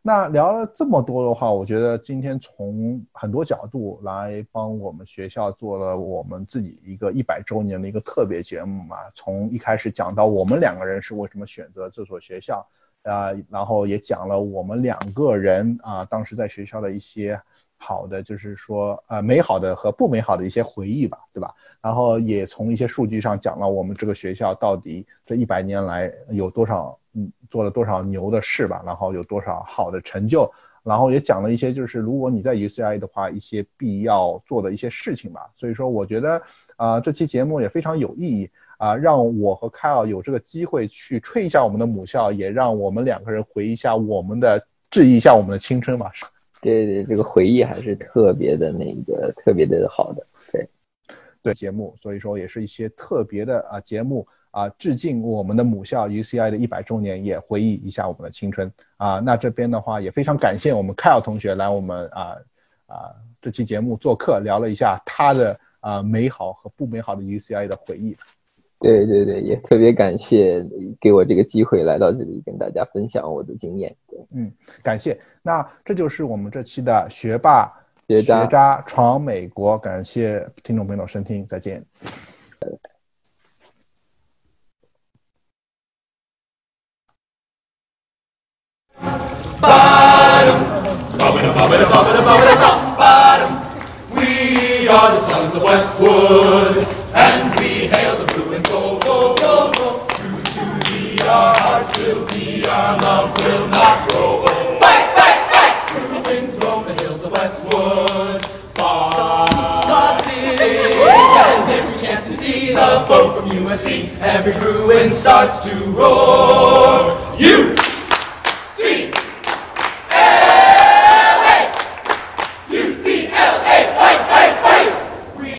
那聊了这么多的话，我觉得今天从很多角度来帮我们学校做了我们自己一个一百周年的一个特别节目嘛。从一开始讲到我们两个人是为什么选择这所学校啊，然后也讲了我们两个人啊当时在学校的一些。好的，就是说，呃，美好的和不美好的一些回忆吧，对吧？然后也从一些数据上讲了我们这个学校到底这一百年来有多少，嗯，做了多少牛的事吧，然后有多少好的成就，然后也讲了一些，就是如果你在 UCI 的话，一些必要做的一些事情吧。所以说，我觉得，啊，这期节目也非常有意义啊，让我和凯尔有这个机会去吹一下我们的母校，也让我们两个人回忆一下我们的，质疑一下我们的青春吧。对对，这个回忆还是特别的那个特别的好的，对，对节目，所以说也是一些特别的啊节目啊，致敬我们的母校 UCI 的一百周年，也回忆一下我们的青春啊。那这边的话也非常感谢我们 Kyle 同学来我们啊啊这期节目做客，聊了一下他的啊美好和不美好的 UCI 的回忆。对对对，也特别感谢给我这个机会来到这里跟大家分享我的经验。对，嗯，感谢。那这就是我们这期的学霸学渣学渣闯美国，感谢听众朋友的收听，再见。We are the sons of Westwood, our love will not grow old. Fight, fight, fight! Through winds roam the hills of Westwood, far sing, and every chance to see the folk from USC, every ruin starts to roar. You